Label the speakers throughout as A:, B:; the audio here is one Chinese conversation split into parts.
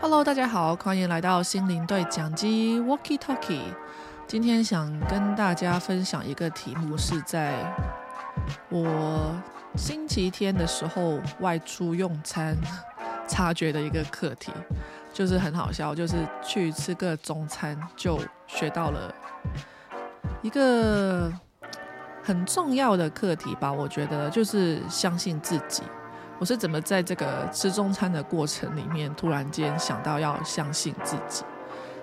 A: Hello，大家好，欢迎来到心灵对讲机 Walkie Talkie。今天想跟大家分享一个题目，是在我星期天的时候外出用餐，察觉的一个课题，就是很好笑，就是去吃个中餐，就学到了一个很重要的课题吧。我觉得就是相信自己。我是怎么在这个吃中餐的过程里面，突然间想到要相信自己？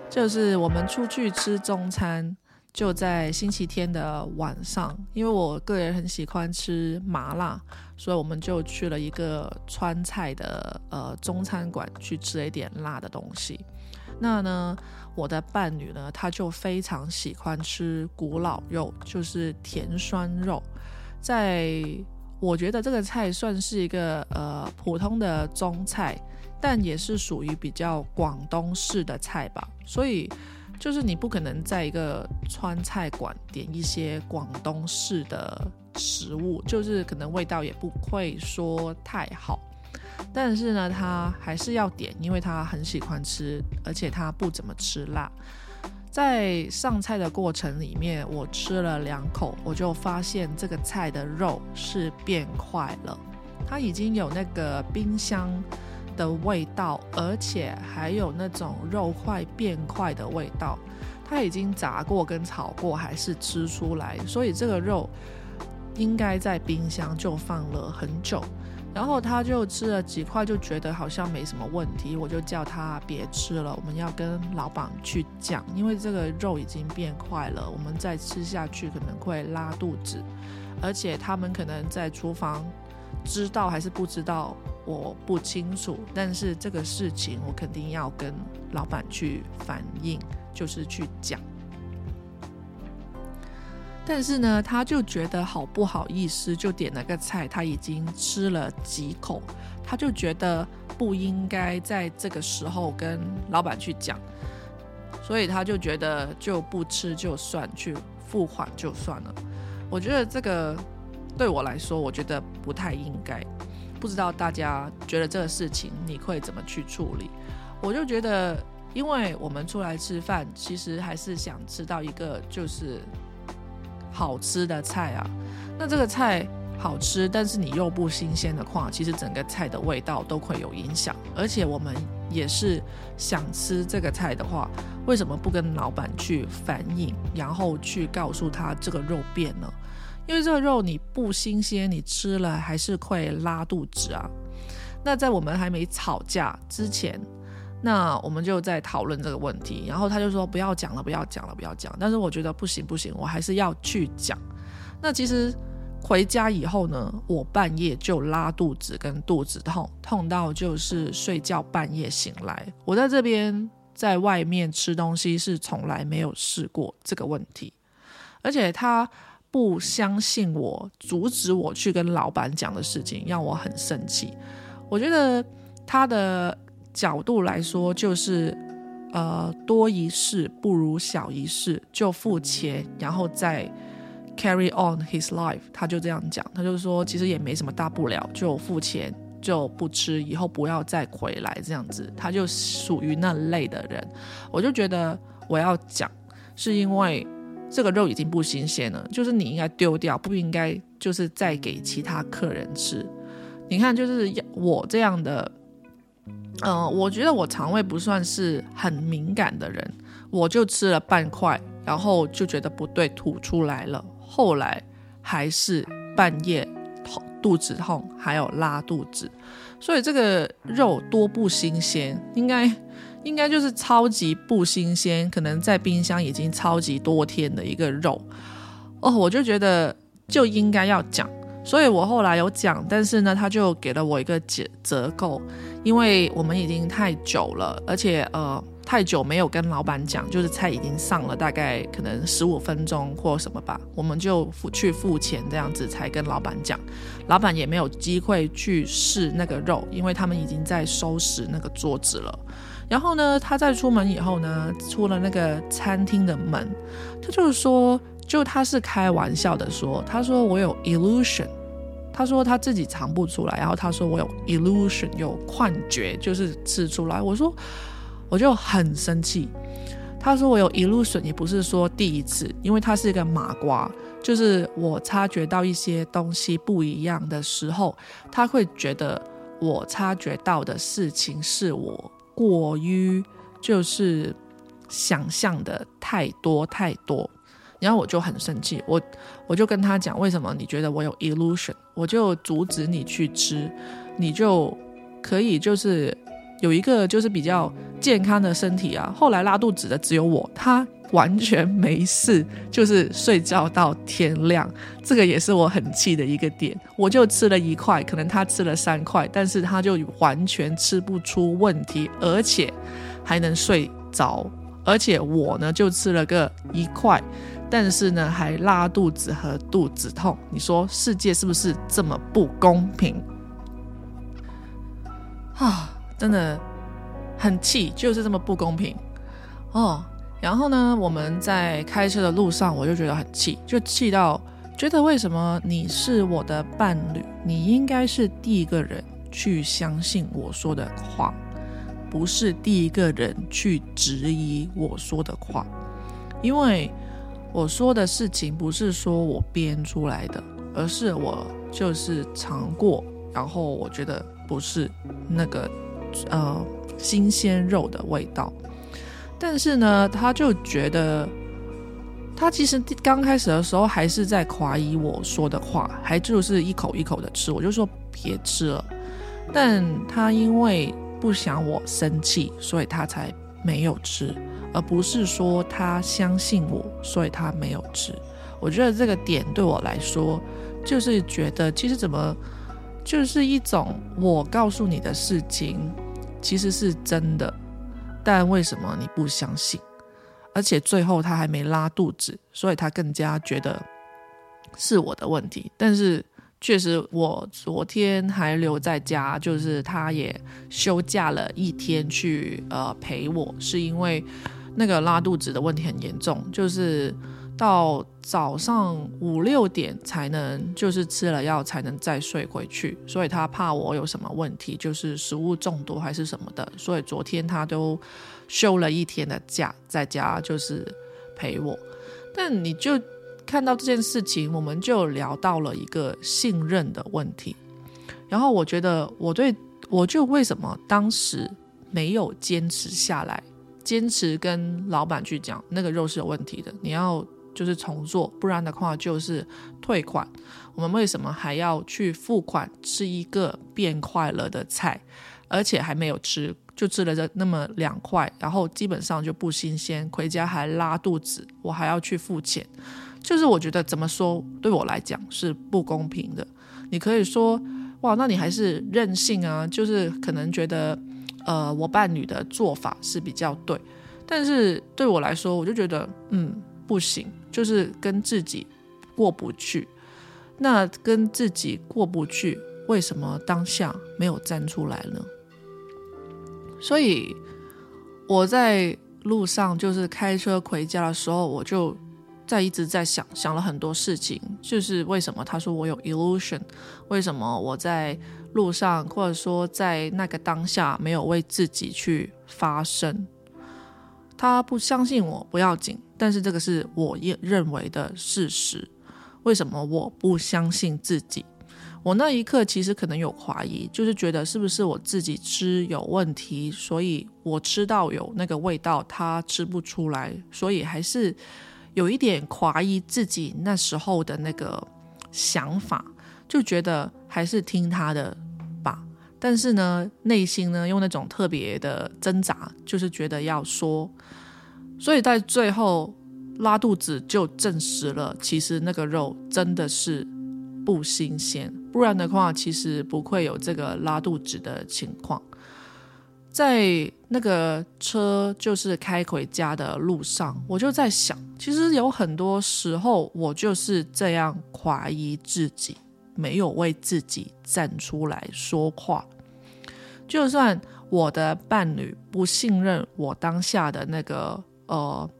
A: 就是我们出去吃中餐，就在星期天的晚上，因为我个人很喜欢吃麻辣，所以我们就去了一个川菜的呃中餐馆去吃了一点辣的东西。那呢，我的伴侣呢，他就非常喜欢吃古老肉，就是甜酸肉，在。我觉得这个菜算是一个呃普通的中菜，但也是属于比较广东式的菜吧。所以就是你不可能在一个川菜馆点一些广东式的食物，就是可能味道也不会说太好。但是呢，他还是要点，因为他很喜欢吃，而且他不怎么吃辣。在上菜的过程里面，我吃了两口，我就发现这个菜的肉是变块了，它已经有那个冰箱的味道，而且还有那种肉块变块的味道。它已经炸过跟炒过，还是吃出来，所以这个肉应该在冰箱就放了很久。然后他就吃了几块，就觉得好像没什么问题，我就叫他别吃了，我们要跟老板去讲，因为这个肉已经变坏了，我们再吃下去可能会拉肚子，而且他们可能在厨房知道还是不知道，我不清楚，但是这个事情我肯定要跟老板去反映，就是去讲。但是呢，他就觉得好不好意思，就点了个菜，他已经吃了几口，他就觉得不应该在这个时候跟老板去讲，所以他就觉得就不吃就算，去付款就算了。我觉得这个对我来说，我觉得不太应该。不知道大家觉得这个事情你会怎么去处理？我就觉得，因为我们出来吃饭，其实还是想吃到一个就是。好吃的菜啊，那这个菜好吃，但是你又不新鲜的话，其实整个菜的味道都会有影响。而且我们也是想吃这个菜的话，为什么不跟老板去反映，然后去告诉他这个肉变了？因为这个肉你不新鲜，你吃了还是会拉肚子啊。那在我们还没吵架之前。那我们就在讨论这个问题，然后他就说不要讲了，不要讲了，不要讲。但是我觉得不行不行，我还是要去讲。那其实回家以后呢，我半夜就拉肚子跟肚子痛，痛到就是睡觉半夜醒来。我在这边在外面吃东西是从来没有试过这个问题，而且他不相信我，阻止我去跟老板讲的事情，让我很生气。我觉得他的。角度来说，就是，呃，多一事不如少一事，就付钱，然后再 carry on his life。他就这样讲，他就说，其实也没什么大不了，就付钱，就不吃，以后不要再回来这样子。他就属于那类的人，我就觉得我要讲，是因为这个肉已经不新鲜了，就是你应该丢掉，不应该就是再给其他客人吃。你看，就是我这样的。嗯，我觉得我肠胃不算是很敏感的人，我就吃了半块，然后就觉得不对，吐出来了。后来还是半夜痛，肚子痛，还有拉肚子。所以这个肉多不新鲜，应该应该就是超级不新鲜，可能在冰箱已经超级多天的一个肉。哦，我就觉得就应该要讲。所以我后来有讲，但是呢，他就给了我一个折折扣，因为我们已经太久了，而且呃太久没有跟老板讲，就是菜已经上了，大概可能十五分钟或什么吧，我们就付去付钱这样子才跟老板讲，老板也没有机会去试那个肉，因为他们已经在收拾那个桌子了。然后呢，他在出门以后呢，出了那个餐厅的门，他就是说。就他是开玩笑的说，他说我有 illusion，他说他自己尝不出来，然后他说我有 illusion 有幻觉，就是吃出来。我说我就很生气。他说我有 illusion 也不是说第一次，因为他是一个麻瓜，就是我察觉到一些东西不一样的时候，他会觉得我察觉到的事情是我过于就是想象的太多太多。然后我就很生气，我我就跟他讲，为什么你觉得我有 illusion？我就阻止你去吃，你就可以就是有一个就是比较健康的身体啊。后来拉肚子的只有我，他完全没事，就是睡觉到天亮。这个也是我很气的一个点。我就吃了一块，可能他吃了三块，但是他就完全吃不出问题，而且还能睡着。而且我呢，就吃了个一块。但是呢，还拉肚子和肚子痛，你说世界是不是这么不公平啊？真的很气，就是这么不公平哦。然后呢，我们在开车的路上，我就觉得很气，就气到觉得为什么你是我的伴侣，你应该是第一个人去相信我说的话，不是第一个人去质疑我说的话，因为。我说的事情不是说我编出来的，而是我就是尝过，然后我觉得不是那个呃新鲜肉的味道。但是呢，他就觉得他其实刚开始的时候还是在怀疑我说的话，还就是一口一口的吃，我就说别吃了。但他因为不想我生气，所以他才没有吃。而不是说他相信我，所以他没有吃。我觉得这个点对我来说，就是觉得其实怎么就是一种我告诉你的事情其实是真的，但为什么你不相信？而且最后他还没拉肚子，所以他更加觉得是我的问题。但是确实，我昨天还留在家，就是他也休假了一天去呃陪我，是因为。那个拉肚子的问题很严重，就是到早上五六点才能，就是吃了药才能再睡回去，所以他怕我有什么问题，就是食物中毒还是什么的，所以昨天他都休了一天的假，在家就是陪我。但你就看到这件事情，我们就聊到了一个信任的问题，然后我觉得我对我就为什么当时没有坚持下来。坚持跟老板去讲那个肉是有问题的，你要就是重做，不然的话就是退款。我们为什么还要去付款吃一个变快了的菜，而且还没有吃，就吃了这那么两块，然后基本上就不新鲜，回家还拉肚子，我还要去付钱。就是我觉得怎么说对我来讲是不公平的。你可以说哇，那你还是任性啊，就是可能觉得。呃，我伴侣的做法是比较对，但是对我来说，我就觉得嗯不行，就是跟自己过不去。那跟自己过不去，为什么当下没有站出来呢？所以我在路上就是开车回家的时候，我就在一直在想，想了很多事情，就是为什么他说我有 illusion，为什么我在。路上，或者说在那个当下，没有为自己去发声。他不相信我不要紧，但是这个是我认认为的事实。为什么我不相信自己？我那一刻其实可能有怀疑，就是觉得是不是我自己吃有问题，所以我吃到有那个味道，他吃不出来，所以还是有一点怀疑自己那时候的那个想法。就觉得还是听他的，但是呢，内心呢用那种特别的挣扎，就是觉得要说，所以在最后拉肚子就证实了，其实那个肉真的是不新鲜，不然的话，其实不会有这个拉肚子的情况。在那个车就是开回家的路上，我就在想，其实有很多时候我就是这样怀疑自己。没有为自己站出来说话，就算我的伴侣不信任我当下的那个呃，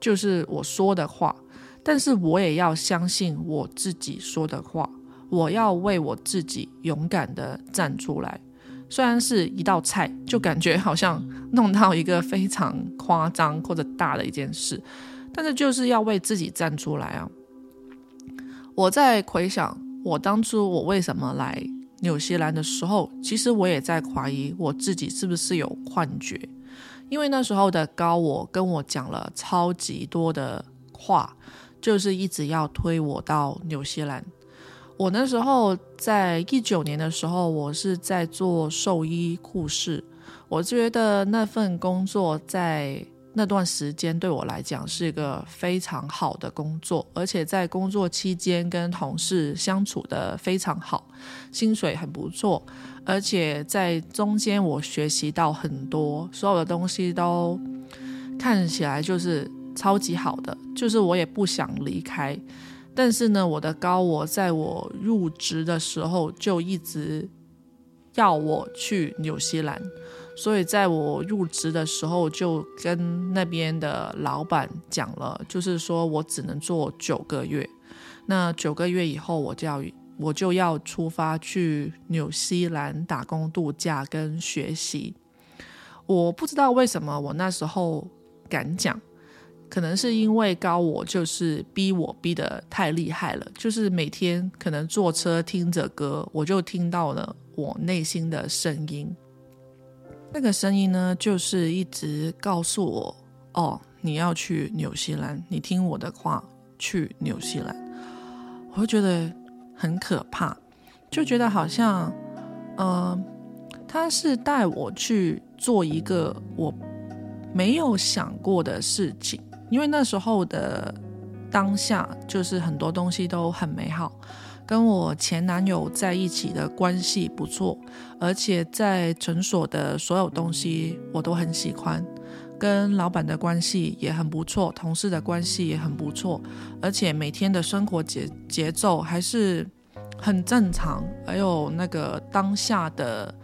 A: 就是我说的话，但是我也要相信我自己说的话。我要为我自己勇敢的站出来。虽然是一道菜，就感觉好像弄到一个非常夸张或者大的一件事，但是就是要为自己站出来啊！我在回想我当初我为什么来纽西兰的时候，其实我也在怀疑我自己是不是有幻觉，因为那时候的高我跟我讲了超级多的话，就是一直要推我到纽西兰。我那时候在一九年的时候，我是在做兽医护士。我觉得那份工作在那段时间对我来讲是一个非常好的工作，而且在工作期间跟同事相处的非常好，薪水很不错，而且在中间我学习到很多，所有的东西都看起来就是超级好的，就是我也不想离开。但是呢，我的高我在我入职的时候就一直要我去纽西兰，所以在我入职的时候就跟那边的老板讲了，就是说我只能做九个月，那九个月以后我就要我就要出发去纽西兰打工度假跟学习。我不知道为什么我那时候敢讲。可能是因为高我就是逼我逼得太厉害了，就是每天可能坐车听着歌，我就听到了我内心的声音。那个声音呢，就是一直告诉我：“哦，你要去纽西兰，你听我的话去纽西兰。”我会觉得很可怕，就觉得好像，呃，他是带我去做一个我没有想过的事情。因为那时候的当下，就是很多东西都很美好，跟我前男友在一起的关系不错，而且在诊所的所有东西我都很喜欢，跟老板的关系也很不错，同事的关系也很不错，而且每天的生活节节奏还是很正常，还有那个当下的。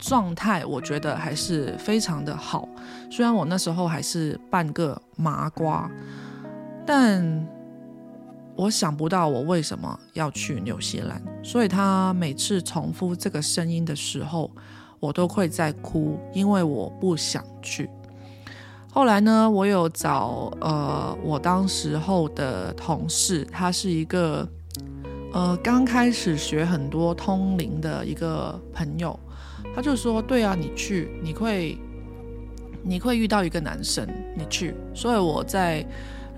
A: 状态我觉得还是非常的好，虽然我那时候还是半个麻瓜，但我想不到我为什么要去纽西兰，所以他每次重复这个声音的时候，我都会在哭，因为我不想去。后来呢，我有找呃我当时候的同事，他是一个呃刚开始学很多通灵的一个朋友。他就说：“对啊，你去，你会，你会遇到一个男生，你去。所以我在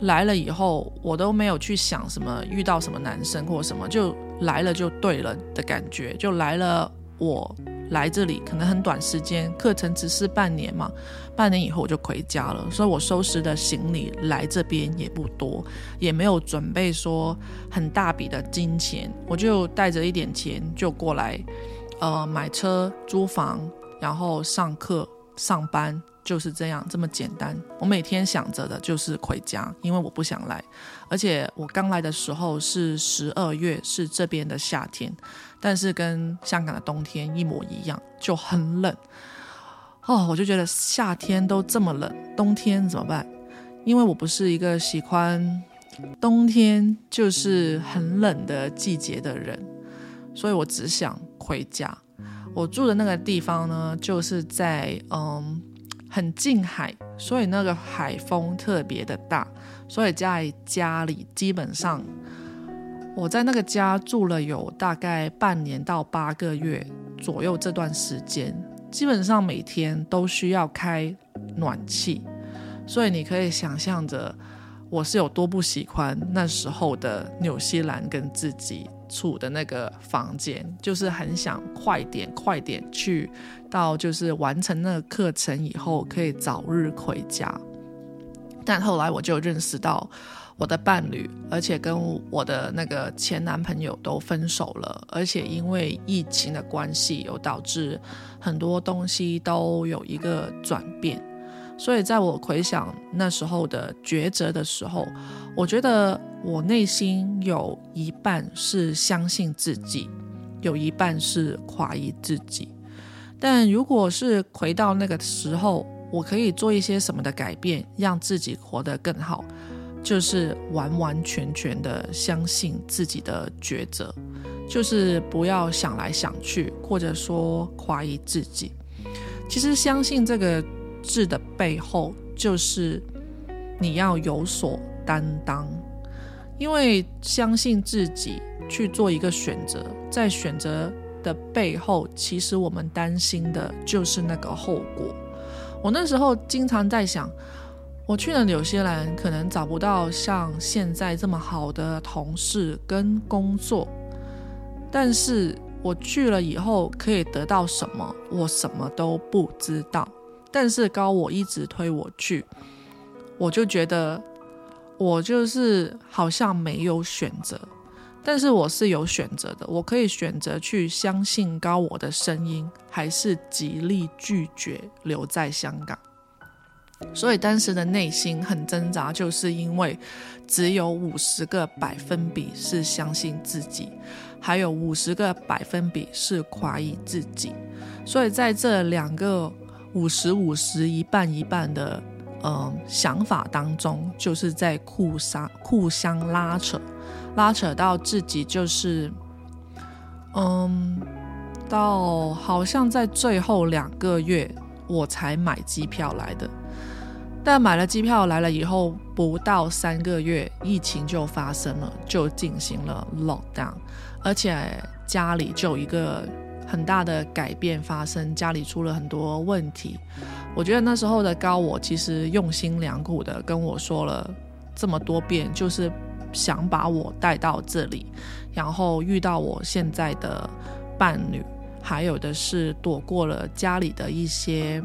A: 来了以后，我都没有去想什么遇到什么男生或什么，就来了就对了的感觉，就来了。我来这里可能很短时间，课程只是半年嘛，半年以后我就回家了。所以我收拾的行李来这边也不多，也没有准备说很大笔的金钱，我就带着一点钱就过来。”呃，买车、租房，然后上课、上班，就是这样，这么简单。我每天想着的就是回家，因为我不想来。而且我刚来的时候是十二月，是这边的夏天，但是跟香港的冬天一模一样，就很冷。哦，我就觉得夏天都这么冷，冬天怎么办？因为我不是一个喜欢冬天就是很冷的季节的人，所以我只想。回家，我住的那个地方呢，就是在嗯很近海，所以那个海风特别的大，所以在家里基本上我在那个家住了有大概半年到八个月左右，这段时间基本上每天都需要开暖气，所以你可以想象着我是有多不喜欢那时候的纽西兰跟自己。处的那个房间，就是很想快点快点去到，就是完成那个课程以后可以早日回家。但后来我就认识到我的伴侣，而且跟我的那个前男朋友都分手了，而且因为疫情的关系，有导致很多东西都有一个转变。所以在我回想那时候的抉择的时候，我觉得我内心有一半是相信自己，有一半是怀疑自己。但如果是回到那个时候，我可以做一些什么的改变，让自己活得更好，就是完完全全的相信自己的抉择，就是不要想来想去，或者说怀疑自己。其实相信这个字的背后，就是你要有所担当，因为相信自己去做一个选择，在选择的背后，其实我们担心的就是那个后果。我那时候经常在想。我去了纽西兰，可能找不到像现在这么好的同事跟工作，但是我去了以后可以得到什么，我什么都不知道。但是高我一直推我去，我就觉得我就是好像没有选择，但是我是有选择的，我可以选择去相信高我的声音，还是极力拒绝留在香港。所以当时的内心很挣扎，就是因为只有五十个百分比是相信自己，还有五十个百分比是怀疑自己。所以在这两个五十五十一半一半的嗯想法当中，就是在互相互相拉扯，拉扯到自己就是嗯，到好像在最后两个月我才买机票来的。但买了机票来了以后，不到三个月，疫情就发生了，就进行了 lockdown，而且家里就有一个很大的改变发生，家里出了很多问题。我觉得那时候的高我其实用心良苦的跟我说了这么多遍，就是想把我带到这里，然后遇到我现在的伴侣，还有的是躲过了家里的一些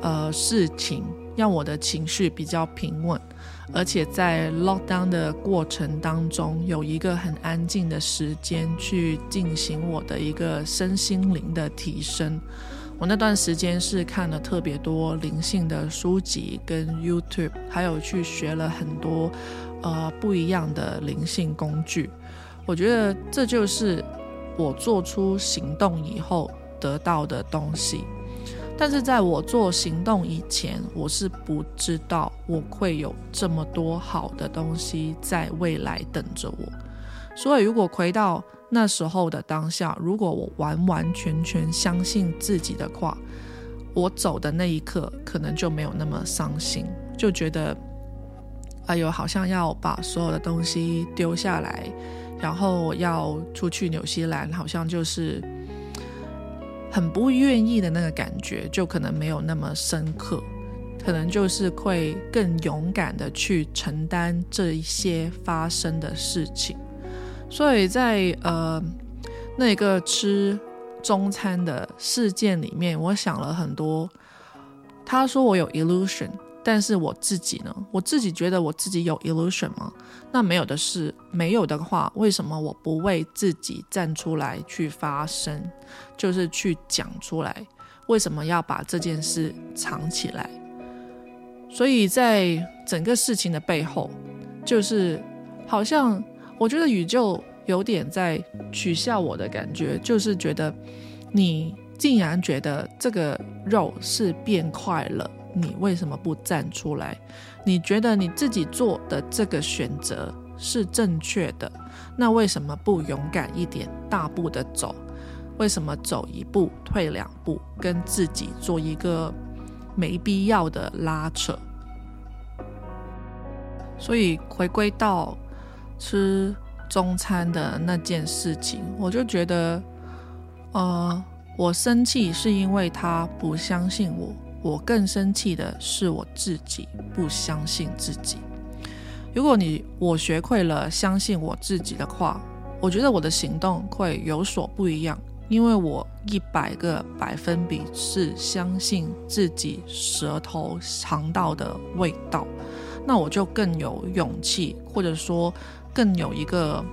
A: 呃事情。让我的情绪比较平稳，而且在 lockdown 的过程当中，有一个很安静的时间去进行我的一个身心灵的提升。我那段时间是看了特别多灵性的书籍跟 YouTube，还有去学了很多呃不一样的灵性工具。我觉得这就是我做出行动以后得到的东西。但是在我做行动以前，我是不知道我会有这么多好的东西在未来等着我。所以，如果回到那时候的当下，如果我完完全全相信自己的话，我走的那一刻可能就没有那么伤心，就觉得，哎呦，好像要把所有的东西丢下来，然后要出去纽西兰，好像就是。很不愿意的那个感觉，就可能没有那么深刻，可能就是会更勇敢的去承担这一些发生的事情。所以在呃那个吃中餐的事件里面，我想了很多。他说我有 illusion。但是我自己呢？我自己觉得我自己有 illusion 吗？那没有的是，没有的话，为什么我不为自己站出来去发声，就是去讲出来？为什么要把这件事藏起来？所以在整个事情的背后，就是好像我觉得宇宙有点在取笑我的感觉，就是觉得你竟然觉得这个肉是变快了。你为什么不站出来？你觉得你自己做的这个选择是正确的，那为什么不勇敢一点，大步的走？为什么走一步退两步，跟自己做一个没必要的拉扯？所以回归到吃中餐的那件事情，我就觉得，呃，我生气是因为他不相信我。我更生气的是我自己不相信自己。如果你我学会了相信我自己的话，我觉得我的行动会有所不一样，因为我一百个百分比是相信自己舌头尝到的味道，那我就更有勇气，或者说更有一个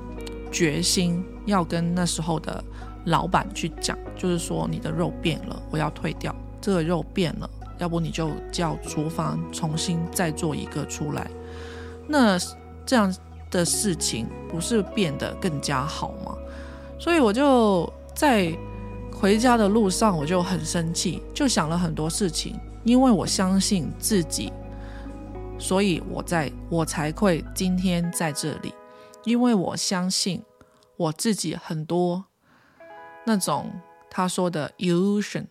A: 决心，要跟那时候的老板去讲，就是说你的肉变了，我要退掉，这个肉变了。要不你就叫厨房重新再做一个出来，那这样的事情不是变得更加好吗？所以我就在回家的路上，我就很生气，就想了很多事情。因为我相信自己，所以我在我才会今天在这里。因为我相信我自己很多那种他说的 illusion，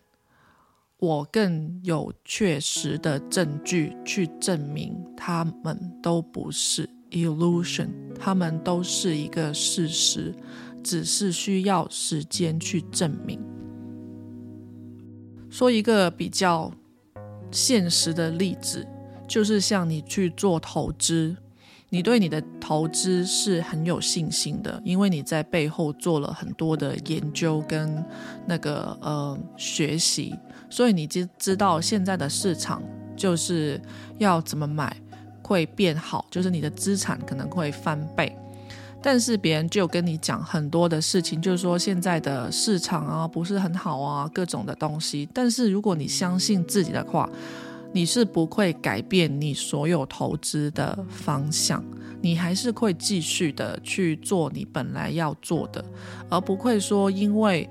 A: 我更有确实的证据去证明他们都不是 illusion，他们都是一个事实，只是需要时间去证明。说一个比较现实的例子，就是像你去做投资，你对你的投资是很有信心的，因为你在背后做了很多的研究跟那个呃学习，所以你知知道现在的市场就是要怎么买会变好，就是你的资产可能会翻倍。但是别人就跟你讲很多的事情，就是说现在的市场啊不是很好啊，各种的东西。但是如果你相信自己的话，你是不会改变你所有投资的方向，你还是会继续的去做你本来要做的，而不会说因为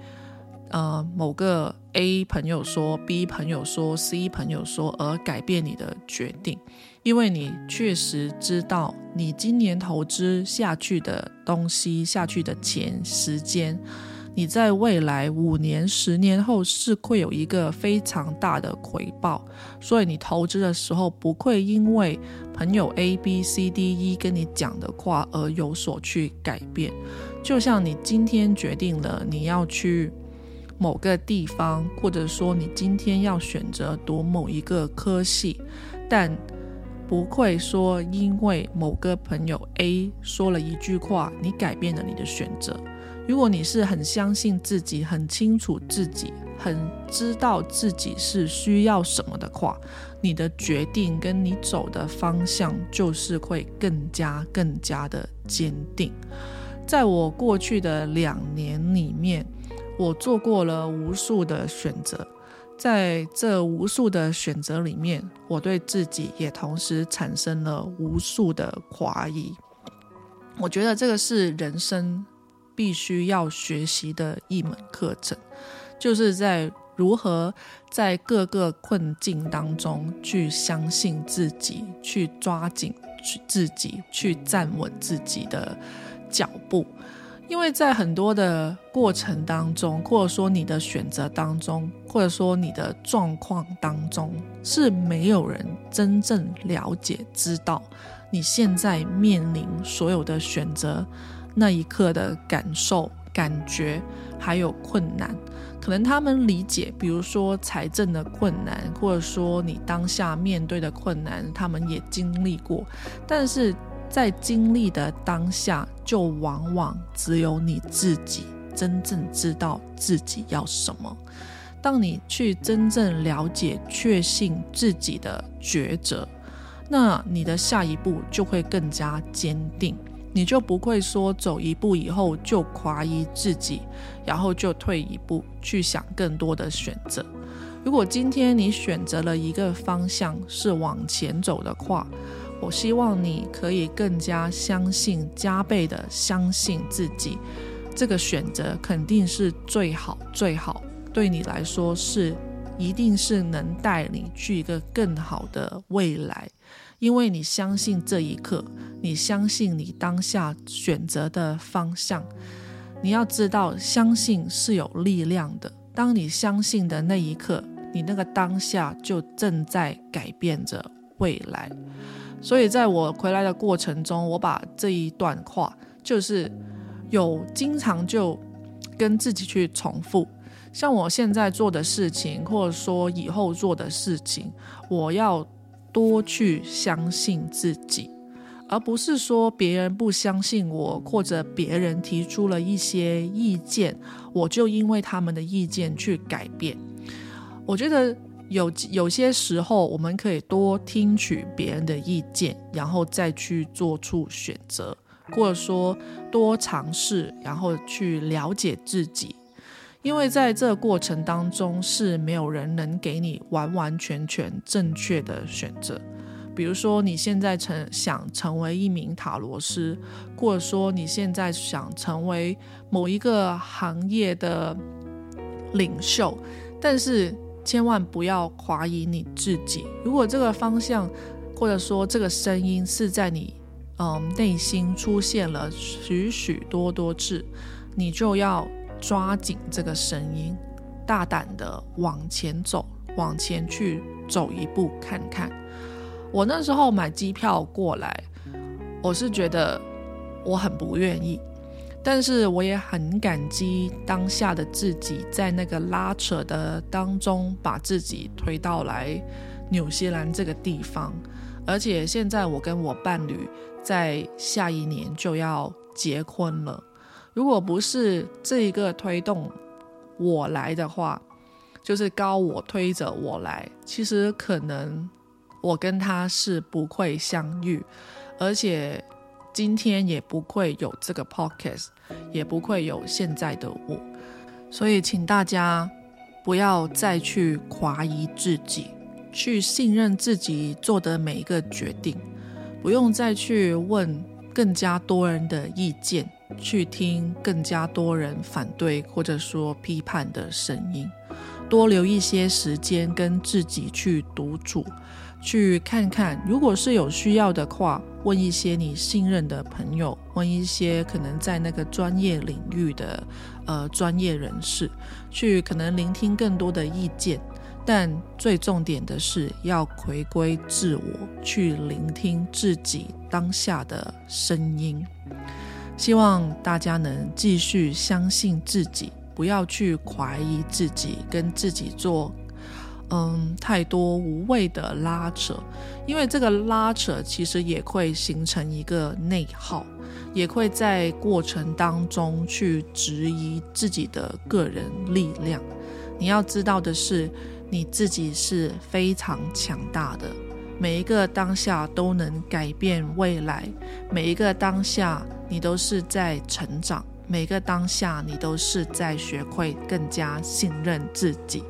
A: 呃某个 A 朋友说、B 朋友说、C 朋友说而改变你的决定。因为你确实知道，你今年投资下去的东西、下去的钱、时间，你在未来五年、十年后是会有一个非常大的回报，所以你投资的时候不会因为朋友 A、B、C、D、E 跟你讲的话而有所去改变。就像你今天决定了你要去某个地方，或者说你今天要选择读某一个科系，但不会说，因为某个朋友 A 说了一句话，你改变了你的选择。如果你是很相信自己，很清楚自己，很知道自己是需要什么的话，你的决定跟你走的方向就是会更加更加的坚定。在我过去的两年里面，我做过了无数的选择。在这无数的选择里面，我对自己也同时产生了无数的怀疑。我觉得这个是人生必须要学习的一门课程，就是在如何在各个困境当中去相信自己，去抓紧自己，去站稳自己的脚步。因为在很多的过程当中，或者说你的选择当中，或者说你的状况当中，是没有人真正了解、知道你现在面临所有的选择那一刻的感受、感觉还有困难。可能他们理解，比如说财政的困难，或者说你当下面对的困难，他们也经历过，但是。在经历的当下，就往往只有你自己真正知道自己要什么。当你去真正了解、确信自己的抉择，那你的下一步就会更加坚定。你就不会说走一步以后就怀疑自己，然后就退一步去想更多的选择。如果今天你选择了一个方向是往前走的话，我希望你可以更加相信，加倍的相信自己，这个选择肯定是最好最好，对你来说是一定是能带你去一个更好的未来，因为你相信这一刻，你相信你当下选择的方向。你要知道，相信是有力量的。当你相信的那一刻，你那个当下就正在改变着未来。所以，在我回来的过程中，我把这一段话，就是有经常就跟自己去重复，像我现在做的事情，或者说以后做的事情，我要多去相信自己，而不是说别人不相信我，或者别人提出了一些意见，我就因为他们的意见去改变。我觉得。有有些时候，我们可以多听取别人的意见，然后再去做出选择，或者说多尝试，然后去了解自己。因为在这个过程当中，是没有人能给你完完全全正确的选择。比如说，你现在成想成为一名塔罗师，或者说你现在想成为某一个行业的领袖，但是。千万不要怀疑你自己。如果这个方向，或者说这个声音是在你嗯，内心出现了许许多多次，你就要抓紧这个声音，大胆的往前走，往前去走一步看看。我那时候买机票过来，我是觉得我很不愿意，但是我也很感激当下的自己，在那个拉扯的当中，把自己推到来纽西兰这个地方。而且现在我跟我伴侣在下一年就要结婚了。如果不是这一个推动我来的话，就是高我推着我来，其实可能我跟他是不会相遇，而且今天也不会有这个 podcast，也不会有现在的我。所以，请大家不要再去怀疑自己。去信任自己做的每一个决定，不用再去问更加多人的意见，去听更加多人反对或者说批判的声音，多留一些时间跟自己去独处，去看看，如果是有需要的话，问一些你信任的朋友，问一些可能在那个专业领域的呃专业人士，去可能聆听更多的意见。但最重点的是要回归自我，去聆听自己当下的声音。希望大家能继续相信自己，不要去怀疑自己，跟自己做嗯太多无谓的拉扯，因为这个拉扯其实也会形成一个内耗，也会在过程当中去质疑自己的个人力量。你要知道的是。你自己是非常强大的，每一个当下都能改变未来，每一个当下你都是在成长，每个当下你都是在学会更加信任自己。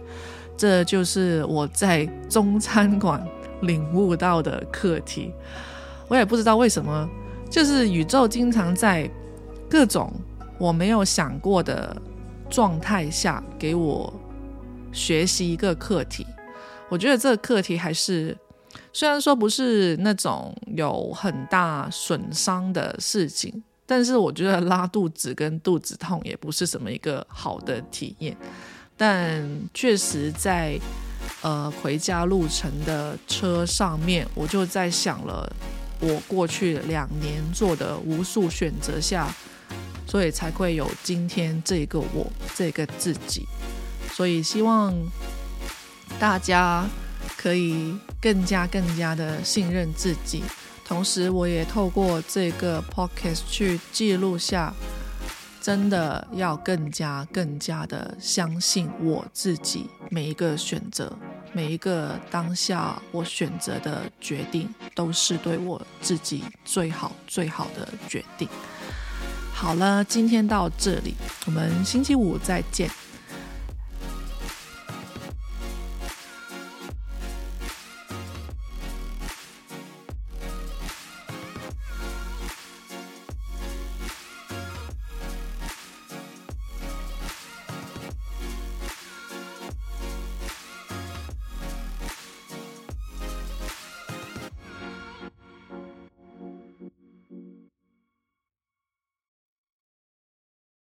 A: 这就是我在中餐馆领悟到的课题。我也不知道为什么，就是宇宙经常在各种我没有想过的状态下给我。学习一个课题，我觉得这个课题还是虽然说不是那种有很大损伤的事情，但是我觉得拉肚子跟肚子痛也不是什么一个好的体验。但确实在呃回家路程的车上面，我就在想了我过去两年做的无数选择下，所以才会有今天这个我这个自己。所以希望大家可以更加更加的信任自己，同时我也透过这个 podcast 去记录下，真的要更加更加的相信我自己每一个选择，每一个当下我选择的决定都是对我自己最好最好的决定。好了，今天到这里，我们星期五再见。